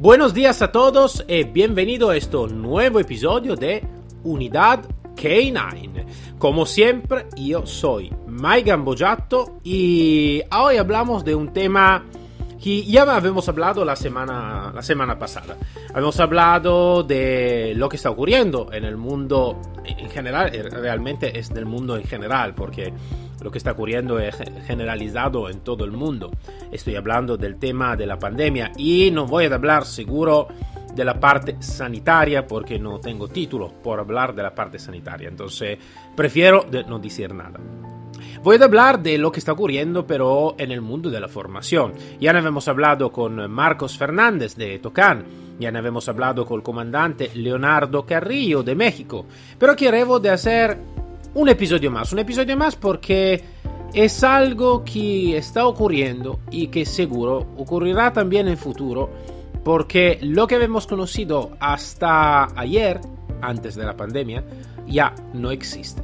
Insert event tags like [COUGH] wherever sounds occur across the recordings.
Buenos días a todos y bienvenido a este nuevo episodio de Unidad K9. Como siempre, yo soy Mike Gambojato y hoy hablamos de un tema que ya habíamos hablado la semana, la semana pasada. Habíamos hablado de lo que está ocurriendo en el mundo en general, eh, realmente es del mundo en general, porque lo que está ocurriendo es generalizado en todo el mundo. Estoy hablando del tema de la pandemia y no voy a hablar seguro de la parte sanitaria porque no tengo título por hablar de la parte sanitaria, entonces prefiero no decir nada. Voy a hablar de lo que está ocurriendo pero en el mundo de la formación. Ya ne hemos hablado con Marcos Fernández de Tocán, ya ne hemos hablado con el comandante Leonardo Carrillo de México, pero quiero de hacer un episodio más, un episodio más porque es algo que está ocurriendo y que seguro ocurrirá también en el futuro porque lo que hemos conocido hasta ayer, antes de la pandemia, ya no existe.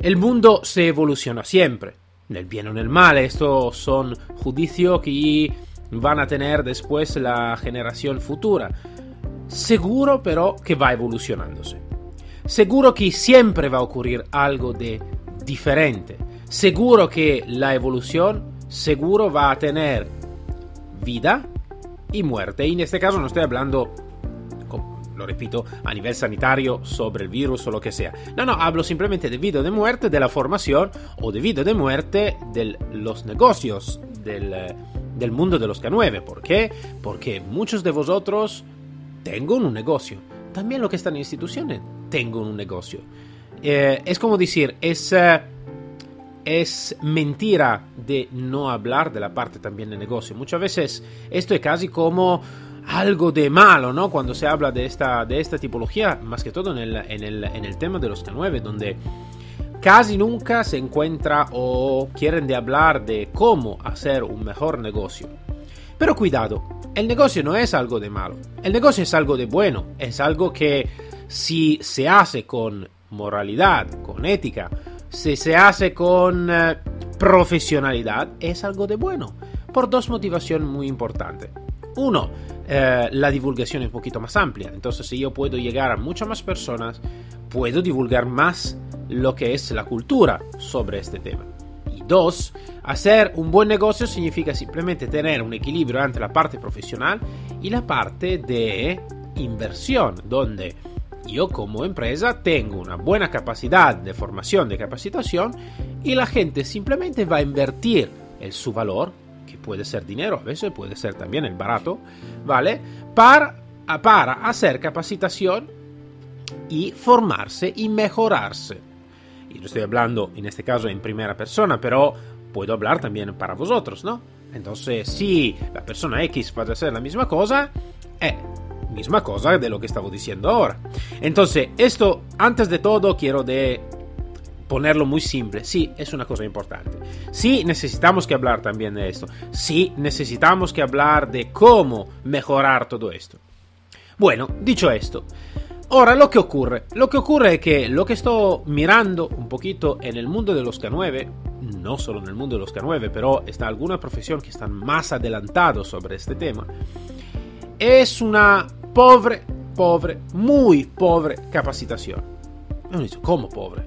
El mundo se evoluciona siempre, en el bien o en el mal. Estos son juicios que van a tener después la generación futura. Seguro pero que va evolucionándose. Seguro que siempre va a ocurrir algo de diferente. Seguro que la evolución seguro va a tener vida y muerte. Y en este caso no estoy hablando lo repito, a nivel sanitario sobre el virus o lo que sea. No, no, hablo simplemente de vida de muerte de la formación o de vida de muerte de los negocios del, del mundo de los K9. ¿Por qué? Porque muchos de vosotros tengo un negocio. También los que están en instituciones tengo un negocio. Eh, es como decir, es... Eh, es mentira de no hablar de la parte también de negocio. Muchas veces esto es casi como algo de malo, ¿no? Cuando se habla de esta, de esta tipología, más que todo en el, en el, en el tema de los K9, donde casi nunca se encuentra o quieren de hablar de cómo hacer un mejor negocio. Pero cuidado, el negocio no es algo de malo, el negocio es algo de bueno, es algo que si se hace con moralidad, con ética, si se hace con eh, profesionalidad, es algo de bueno, por dos motivaciones muy importantes. Uno, eh, la divulgación es un poquito más amplia. Entonces, si yo puedo llegar a muchas más personas, puedo divulgar más lo que es la cultura sobre este tema. Y dos, hacer un buen negocio significa simplemente tener un equilibrio entre la parte profesional y la parte de inversión, donde yo como empresa tengo una buena capacidad de formación, de capacitación, y la gente simplemente va a invertir el su valor que puede ser dinero, a veces puede ser también el barato, ¿vale? Para, para hacer capacitación y formarse y mejorarse. Y no estoy hablando en este caso en primera persona, pero puedo hablar también para vosotros, ¿no? Entonces, si la persona X va a hacer la misma cosa, es misma cosa de lo que estaba diciendo ahora. Entonces, esto, antes de todo, quiero de ponerlo muy simple, sí, es una cosa importante. Sí, necesitamos que hablar también de esto. Sí, necesitamos que hablar de cómo mejorar todo esto. Bueno, dicho esto, ahora lo que ocurre. Lo que ocurre es que lo que estoy mirando un poquito en el mundo de los K9, no solo en el mundo de los K9, pero está alguna profesión que están más adelantados sobre este tema, es una pobre, pobre, muy pobre capacitación ¿cómo pobre?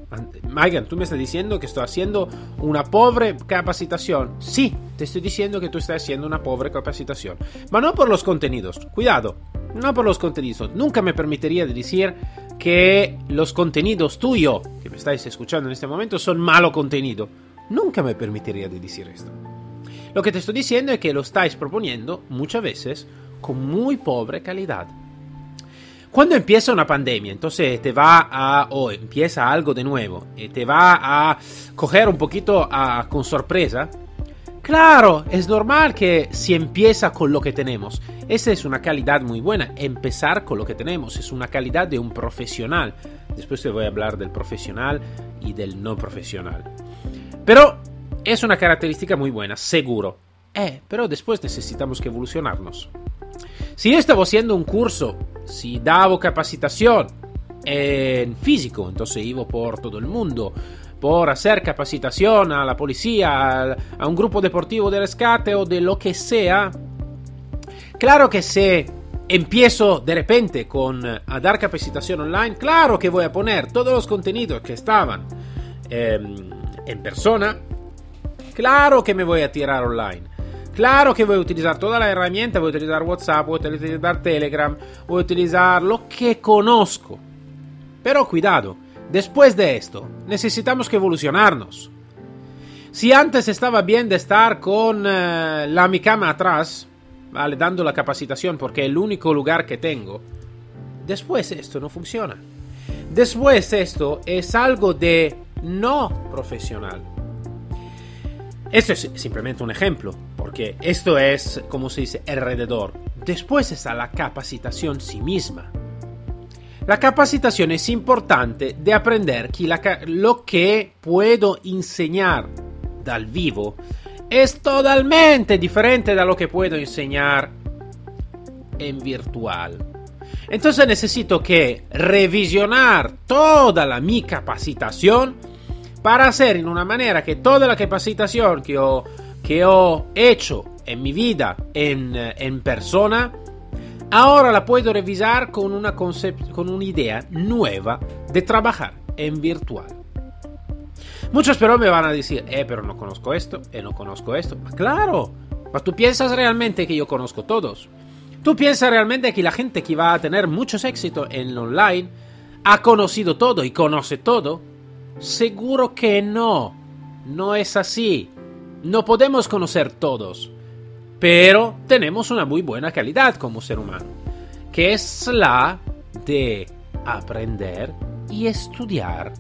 Megan, tú me estás diciendo que estoy haciendo una pobre capacitación. Sí, te estoy diciendo que tú estás haciendo una pobre capacitación. Pero no por los contenidos. Cuidado, no por los contenidos. Nunca me permitiría decir que los contenidos tuyos, que me estáis escuchando en este momento, son malo contenido. Nunca me permitiría decir esto. Lo que te estoy diciendo es que lo estáis proponiendo muchas veces con muy pobre calidad. Cuando empieza una pandemia, entonces te va a, o empieza algo de nuevo, y te va a coger un poquito con sorpresa, Claro, es normal que si empieza con lo que tenemos. Esa es una calidad muy buena, empezar con lo que tenemos. Es una calidad de un profesional. Después te voy a hablar del profesional y del no profesional. Pero es una característica muy buena, seguro. Eh, pero después necesitamos que evolucionarnos. Si yo estaba haciendo un curso, si daba capacitación en físico, entonces iba por todo el mundo, por hacer capacitación a la policía, a, un grupo deportivo de rescate o de lo que sea, claro que si empiezo de repente con a dar capacitación online, claro que voy a poner todos los contenidos que estaban em, en persona, claro que me voy a tirar online. Claro que voy a utilizar toda la herramienta, voy a utilizar WhatsApp, voy a utilizar Telegram, voy a utilizar lo que conozco. Pero cuidado, Después de esto, necesitamos que evolucionarnos. Si antes estaba bien de estar con eh, la mi cama atrás, ¿vale? dando la capacitación porque es el único lugar que tengo, después esto no funciona. Después esto es algo de no profesional. Esto es simplemente un ejemplo, porque esto es, como se dice, alrededor. Después está la capacitación sí misma. La capacitación es importante de aprender que lo que puedo enseñar dal vivo es totalmente diferente de lo que puedo enseñar en virtual. Entonces necesito que revisionar toda la mi capacitación para hacer en una manera que toda la capacitación que ho, que ho hecho en mi vida en, en persona Ahora la puedo revisar con una, con una idea nueva de trabajar en virtual. Muchos pero me van a decir, eh, pero no conozco esto, eh, no conozco esto. Claro, pero tú piensas realmente que yo conozco todos. Tú piensas realmente que la gente que va a tener muchos éxitos en online ha conocido todo y conoce todo. Seguro que no. No es así. No podemos conocer todos pero tenemos una muy buena calidad como ser humano, que es la de aprender y estudiar.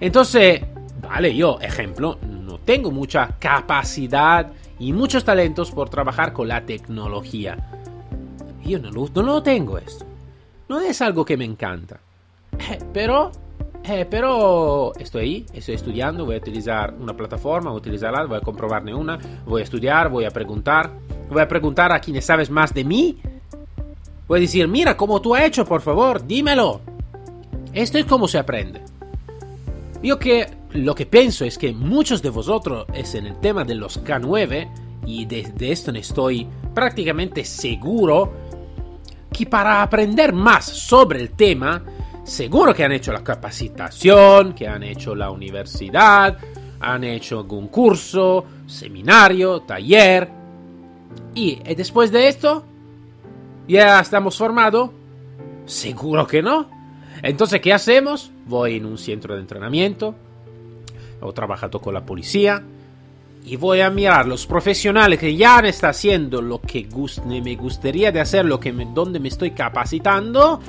Entonces, vale, yo, ejemplo, no tengo mucha capacidad y muchos talentos por trabajar con la tecnología. Yo no lo, no lo tengo esto. No es algo que me encanta. [LAUGHS] Pero eh, pero estoy ahí, estoy estudiando, voy a utilizar una plataforma, voy a utilizarla, voy a comprobarme una, voy a estudiar, voy a preguntar, voy a preguntar a quienes sabes más de mí. Voy a decir, mira, ¿cómo tú has hecho? Por favor, dímelo. Esto es como se aprende. Yo que lo que pienso es que muchos de vosotros es en el tema de los K9 y de, esto no estoy prácticamente seguro que para aprender más sobre el tema seguro que han hecho la capacitación, que han hecho la universidad, han hecho algún curso, seminario, taller. Y eh, después de esto, ¿ya estamos formados? Seguro que no. Entonces, ¿qué hacemos? Voy en un centro de entrenamiento, he trabajado con la policía, y voy a mirar los profesionales que ya están haciendo lo que me gustaría de hacer, lo que donde me estoy capacitando,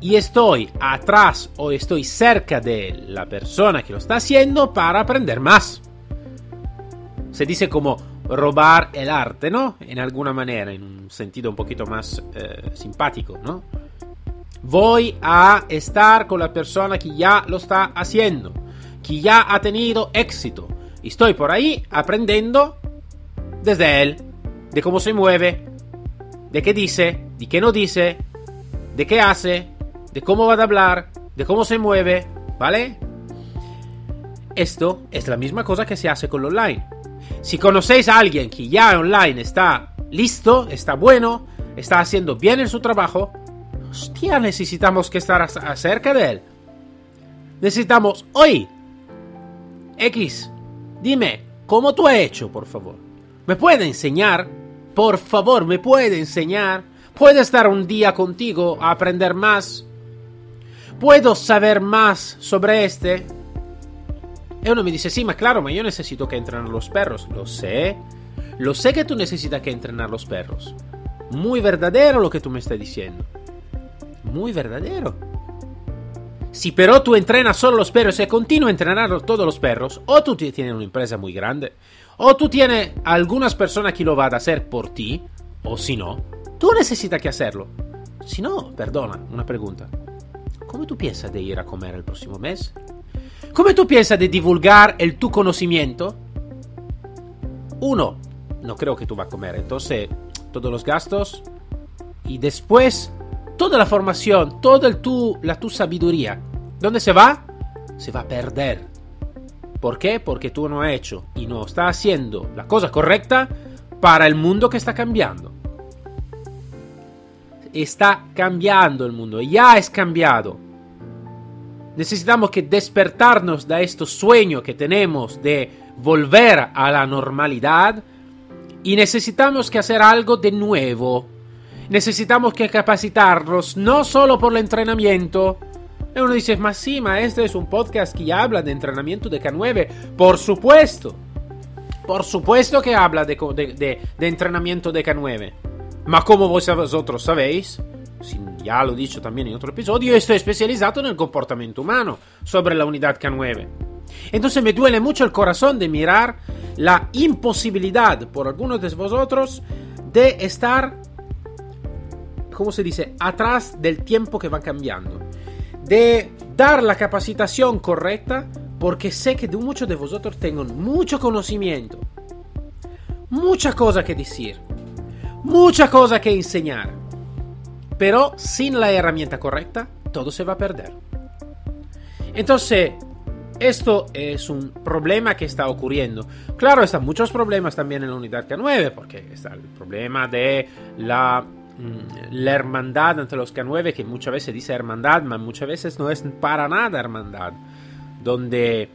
y estoy atrás o estoy cerca de la persona que lo está haciendo para aprender más. Se dice como robar el arte, ¿no? En alguna manera, en un sentido un poquito más eh, simpático, ¿no? Voy a estar con la persona que ya lo está haciendo, que ya ha tenido éxito. Y estoy por ahí aprendiendo desde él, de cómo se mueve, de qué dice, de qué no dice, de qué hace, de cómo va a hablar, de cómo se mueve, ¿vale? Esto es la misma cosa que se hace con lo online. Si conocéis a alguien que ya online está listo, está bueno, está haciendo bien en su trabajo, hostia, necesitamos que estar cerca de él. Necesitamos hoy. X, dime, ¿cómo tú has hecho, por favor? ¿Me puede enseñar? Por favor, ¿me puede enseñar? ¿Puede estar un día contigo a aprender más? ¿Puedo saber más sobre este? Y uno me dice, sí, ma claro, ma yo necesito que entrenar los perros. Lo sé. Lo sé que tú necesitas que entrenar los perros. Muy verdadero lo que tú me estás diciendo. Muy verdadero. Si pero tú entrenas solo los perros y continúas a entrenar todos los perros, o tú tienes una empresa muy grande, O tú tienes algunas personas que lo van a hacer por ti, o si no, tú necesitas que hacerlo. Si no, perdona, una pregunta. ¿Cómo tú piensas de ir a comer el próximo mes? ¿Cómo tú piensas de divulgar el tu conocimiento? Uno, no creo que tú vas a comer, entonces todos los gastos y después toda la formación, toda el tu, la tu sabiduría, ¿dónde se va? Se va a perder. ¿Por qué? Porque tú no has hecho y no estás haciendo la cosa correcta para el mundo que está cambiando. Está cambiando el mundo, ya es cambiado. Necesitamos que despertarnos de estos sueños que tenemos de volver a la normalidad y necesitamos que hacer algo de nuevo. Necesitamos que capacitarnos no solo por el entrenamiento. Y uno dice, más sí, ma, este es un podcast que habla de entrenamiento de K9. Por supuesto. Por supuesto que habla de, de, de entrenamiento de K9. Ma como vosotros sabéis, ya lo he dicho también en otro episodio, estoy especializado en el comportamiento humano sobre la unidad K9. Entonces me duele mucho el corazón de mirar la imposibilidad por algunos de vosotros de estar, ¿cómo se dice?, atrás del tiempo que va cambiando. De dar la capacitación correcta porque sé que muchos de vosotros tengo mucho conocimiento, mucha cosa que decir, mucha cosa que enseñar. Pero sin la herramienta correcta, todo se va a perder. Entonces, esto es un problema que está ocurriendo. Claro, están muchos problemas también en la unidad K9, porque está el problema de la, mm, hermandad entre los K9, que muchas veces dice hermandad, pero muchas veces no es para nada hermandad. Donde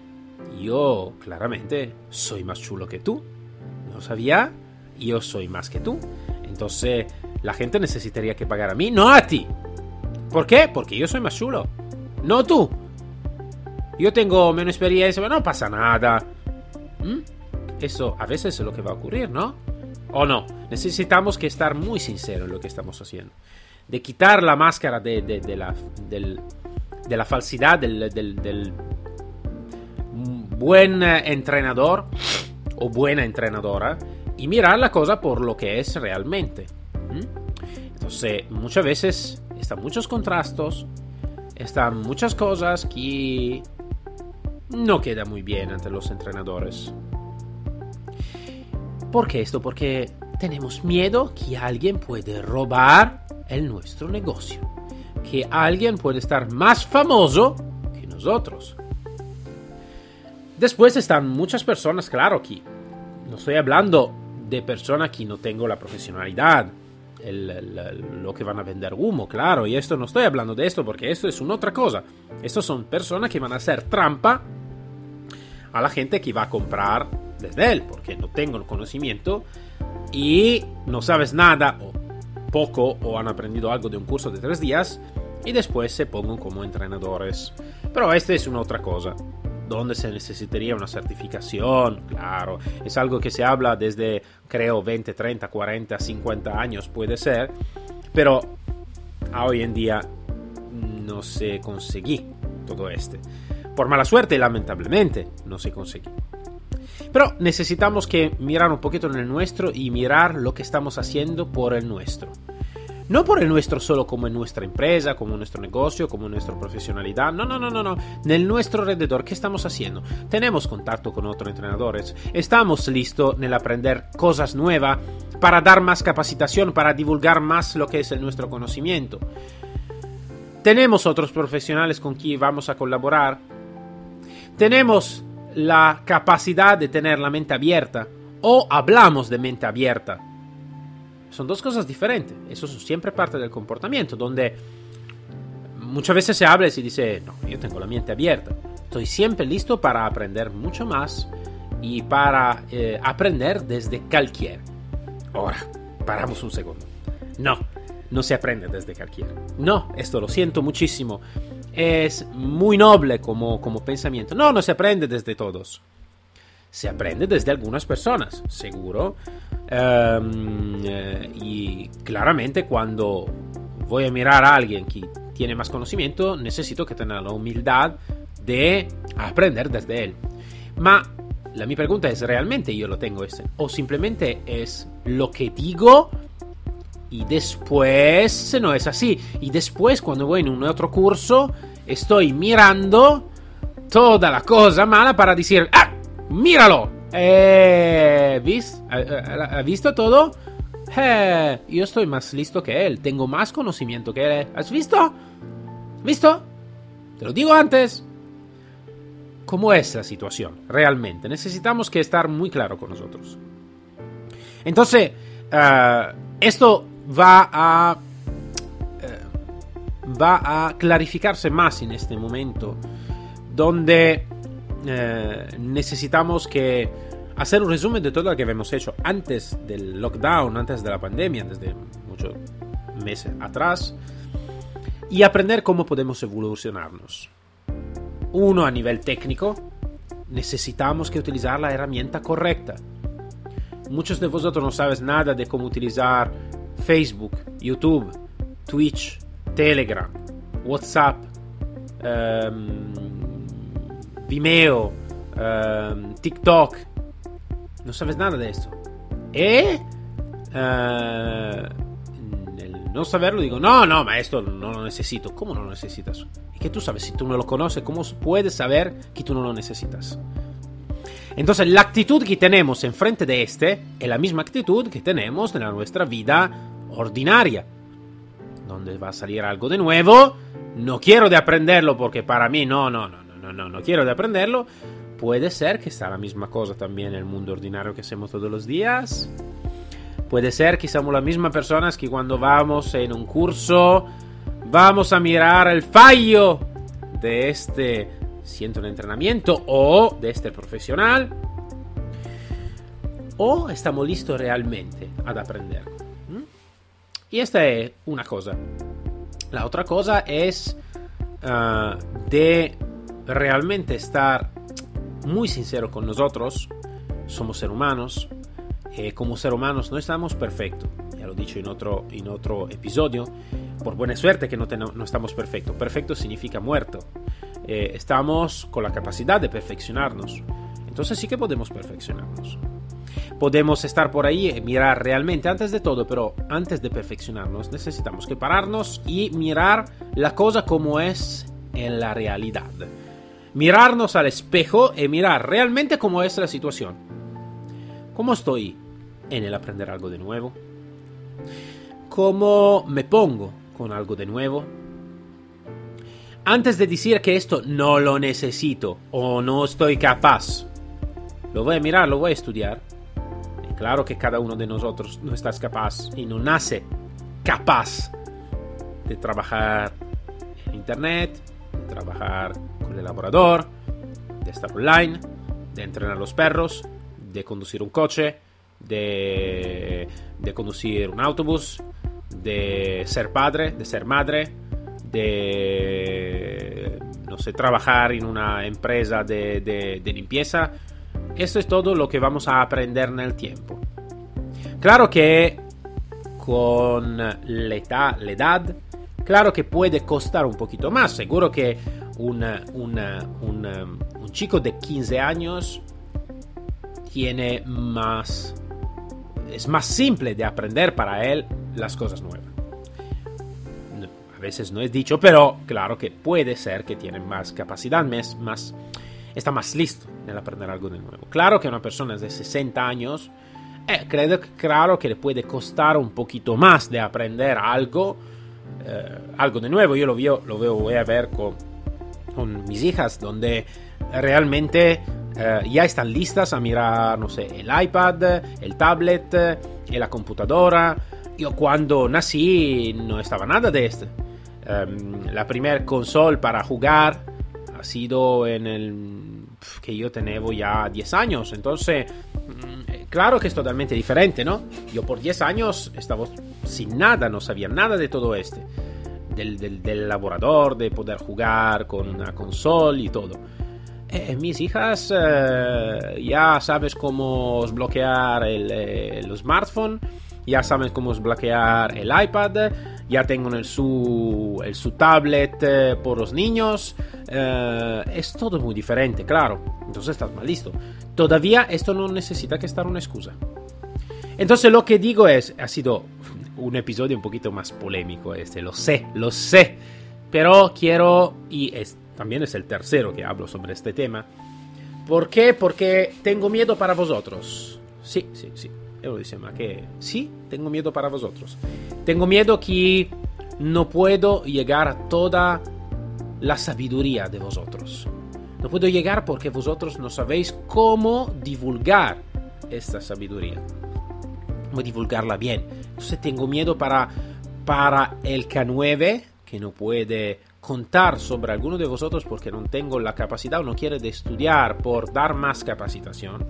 yo claramente soy más chulo que tú. ¿No sabía? Yo soy más que tú. Entonces, la gente necesitaría que pagar a mí, no a ti. ¿Por qué? Porque yo soy más chulo. No tú. Yo tengo menos experiencia, pero no pasa nada. ¿Mm? Eso a veces es lo que va a ocurrir, ¿no? ¿O no? Necesitamos que estar muy sinceros en lo que estamos haciendo. De quitar la máscara de, la, falsidad del, del, buen entrenador o buena entrenadora y mirar la cosa por lo que es realmente. ¿Mm? Entonces, muchas veces están muchos contrastos, están muchas cosas que no queda muy bien entre los entrenadores. ¿Por qué esto? Porque tenemos miedo que alguien puede robar el nuestro negocio, que alguien puede estar más famoso que nosotros. Después están muchas personas, claro, que no estoy hablando de personas que no tengo la profesionalidad, lo que van a vender humo, claro, y esto no estoy hablando de esto porque esto es una otra cosa. Estos son personas que van a hacer trampa a la gente que va a comprar desde él, porque no tengo el conocimiento y no sabes nada o poco o han aprendido algo de un curso de tres días y después se pongan como entrenadores. Pero esta es una otra cosa donde se necesitaría una certificación, claro, es algo que se habla desde creo 20, 30, 40, 50 años puede ser, pero a hoy en día no se conseguí todo este. Por mala suerte, lamentablemente, no se conseguí. Pero necesitamos que mirar un poquito en el nuestro y mirar lo que estamos haciendo por el nuestro. No por el nuestro solo como en nuestra empresa, como nuestro negocio, como nuestra profesionalidad. No, no, no, no, no. En nuestro alrededor, ¿qué estamos haciendo? Tenemos contacto con otros entrenadores. Estamos listos en aprender cosas nuevas para dar más capacitación, para divulgar más lo que es el nuestro conocimiento. Tenemos otros profesionales con quien vamos a colaborar. Tenemos la capacidad de tener la mente abierta o hablamos de mente abierta son dos cosas diferentes. Eso es siempre parte del comportamiento, donde muchas veces se habla y se dice, no, yo tengo la mente abierta. Estoy siempre listo para aprender mucho más y para eh, aprender desde cualquier. Ahora, paramos un segundo. No, no se aprende desde cualquier. No, esto lo siento muchísimo. Es muy noble como, como pensamiento. No, no se aprende desde todos se aprende desde algunas personas, seguro. Em, eh, y claramente cuando voy a mirar a alguien que tiene más conocimiento, necesito que tenga la humildad de aprender desde él. Ma la mi pregunta es, ¿realmente yo lo tengo este? ¿O simplemente es lo que digo y después no es así? Y después cuando voy en un otro curso estoy mirando toda la cosa mala para decir, ¡ah! ¡Míralo! Eh, ¿vis? ¿Ha, visto todo? Eh, yo estoy más listo que él, tengo más conocimiento que él. ¿Has visto? ¿Visto? Te lo digo antes. ¿Cómo es la situación realmente? Necesitamos que estar muy claro con nosotros. Entonces, uh, esto va a uh, va a clarificarse más en este momento, donde uh, necesitamos que hacer un resumen de todo lo que hemos hecho antes del lockdown, antes de la pandemia, desde muchos meses atrás, y aprender cómo podemos evolucionarnos. Uno, a nivel técnico, necesitamos que utilizar la herramienta correcta. Muchos de vosotros no sabes nada de cómo utilizar Facebook, YouTube, Twitch, Telegram, WhatsApp, um, Vimeo, um, TikTok. No sabes nada de esto. ¿Eh? Uh, no saberlo, digo, no, no, maestro, no lo necesito. ¿Cómo no lo necesitas? Es que tú sabes, si tú no lo conoces, ¿cómo puedes saber que tú no lo necesitas? Entonces, la actitud que tenemos enfrente de este es la misma actitud que tenemos en nuestra vida ordinaria. Donde va a salir algo de nuevo, no quiero de aprenderlo porque para mí no, no, no, no, no, no quiero de aprenderlo. Puede ser que está la misma cosa también en el mundo ordinario que hacemos todos los días. Puede ser que somos las mismas personas que cuando vamos en un curso vamos a mirar el fallo de este centro de entrenamiento o de este profesional. O estamos listos realmente ad aprender. Y esta es una cosa. La otra cosa es uh, de realmente estar muy sincero con nosotros. Somos seres humanos eh, como ser humanos no estamos perfectos. Ya lo he dicho en otro, en otro episodio. Por buena suerte que no, no estamos perfectos. Perfecto significa muerto. Eh, estamos con la capacidad de perfeccionarnos. Entonces sí que podemos perfeccionarnos. Podemos estar por ahí y mirar realmente antes de todo, pero antes de perfeccionarnos necesitamos que pararnos y mirar la cosa como es en la realidad. Mirarnos al espejo y mirar realmente cómo es la situación. ¿Cómo estoy? en el aprender algo de nuevo? ¿Cómo me pongo con algo de nuevo? Antes de decir que esto no lo necesito o no estoy capaz, lo voy a mirar, lo voy a estudiar. Claro que cada uno de nosotros no está capaz y no nace capaz de trabajar en Internet, de trabajar con el laborador, de estar online, de entrenar a los perros, de conducir un coche, de, conducir un autobús, de ser padre, de ser madre, de, no sé, trabajar en una empresa de, limpieza. Esto es todo lo que vamos a aprender en el tiempo. Claro que con la edad, claro que puede costar un poquito más. Seguro que un, un chico de 15 años tiene más es más simple de aprender para él las cosas nuevas. A veces no es dicho, pero claro que puede ser que tiene más capacidad, más, más, está más listo en aprender algo de nuevo. Claro que una persona de 60 años, eh, creo, claro que le puede costar un poquito más de aprender algo, eh, algo de nuevo. Yo lo veo, lo veo, voy a ver con, con mis hijas, donde realmente eh, ya están listas a mirar, no sé, el iPad, el tablet y la computadora. Yo cuando nací no estaba nada de esto. Em, la primera console para jugar ha sido en el que yo tenía ya 10 años. Entonces, mm, claro que es totalmente diferente, ¿no? Yo por 10 años estaba sin nada, no sabía nada de todo este. Del, del, del laborador, de poder jugar con una console y todo. Eh, mis hijas eh, ya sabes cómo desbloquear el, el, smartphone, ya sabes cómo desbloquear el iPad, ya tengo el su, su tablet eh, por los niños. Eh, es todo muy diferente, claro. Entonces estás mal listo. Todavía esto no necesita que estar una excusa. Entonces lo que digo es, ha sido un episodio un poquito más polémico este, lo sé, lo sé. Pero quiero, y es, también es el tercero que hablo sobre este tema. ¿Por qué? Porque tengo miedo para vosotros. Sí, sí, sí. Yo lo ma que sí, tengo miedo para vosotros. Tengo miedo que no puedo llegar a toda la sabiduría de vosotros. No puedo llegar porque vosotros no sabéis cómo divulgar esta sabiduría. Cómo divulgarla bien. Entonces tengo miedo para, para el K9, que no puede contar sobre alguno de vosotros porque no tengo la capacidad o no quiere de estudiar por dar más capacitación.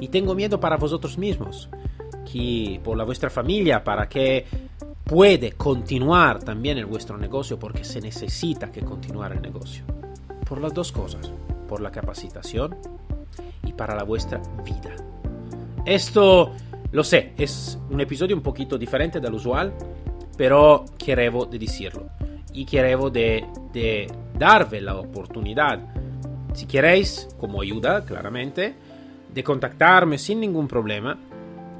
Y tengo miedo para vosotros mismos, que por la vuestra familia, para que puede continuar también el vuestro negocio porque se necesita que continuar el negocio. Por las dos cosas, por la capacitación y para la vuestra vida. Esto, lo sé, es un episodio un poquito diferente del usual, pero quiero decirlo y quiero de, de darle la oportunidad, si queréis, como ayuda, claramente, de contactarme sin ningún problema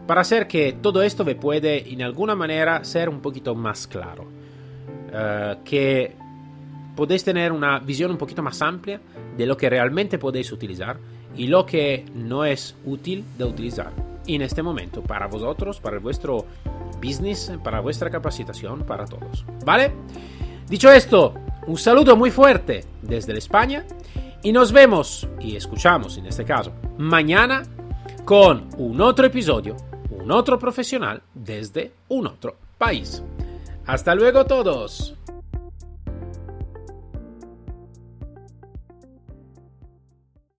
para hacer que todo esto me puede en alguna manera ser un poquito más claro. Uh, que podéis tener una visión un poquito más amplia de lo que realmente podéis utilizar y lo que no es útil de utilizar en este momento para vosotros, para vuestro business, para vuestra capacitación, para todos. ¿Vale? Dicho esto, un saludo muy fuerte desde España y nos vemos y escuchamos en este caso mañana con un otro episodio, un otro profesional desde un otro país. Hasta luego todos.